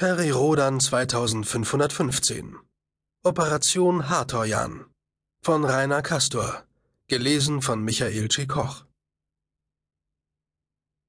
Peri-Rodan 2515 Operation Hartorjan von Rainer Castor. Gelesen von Michael G. Koch.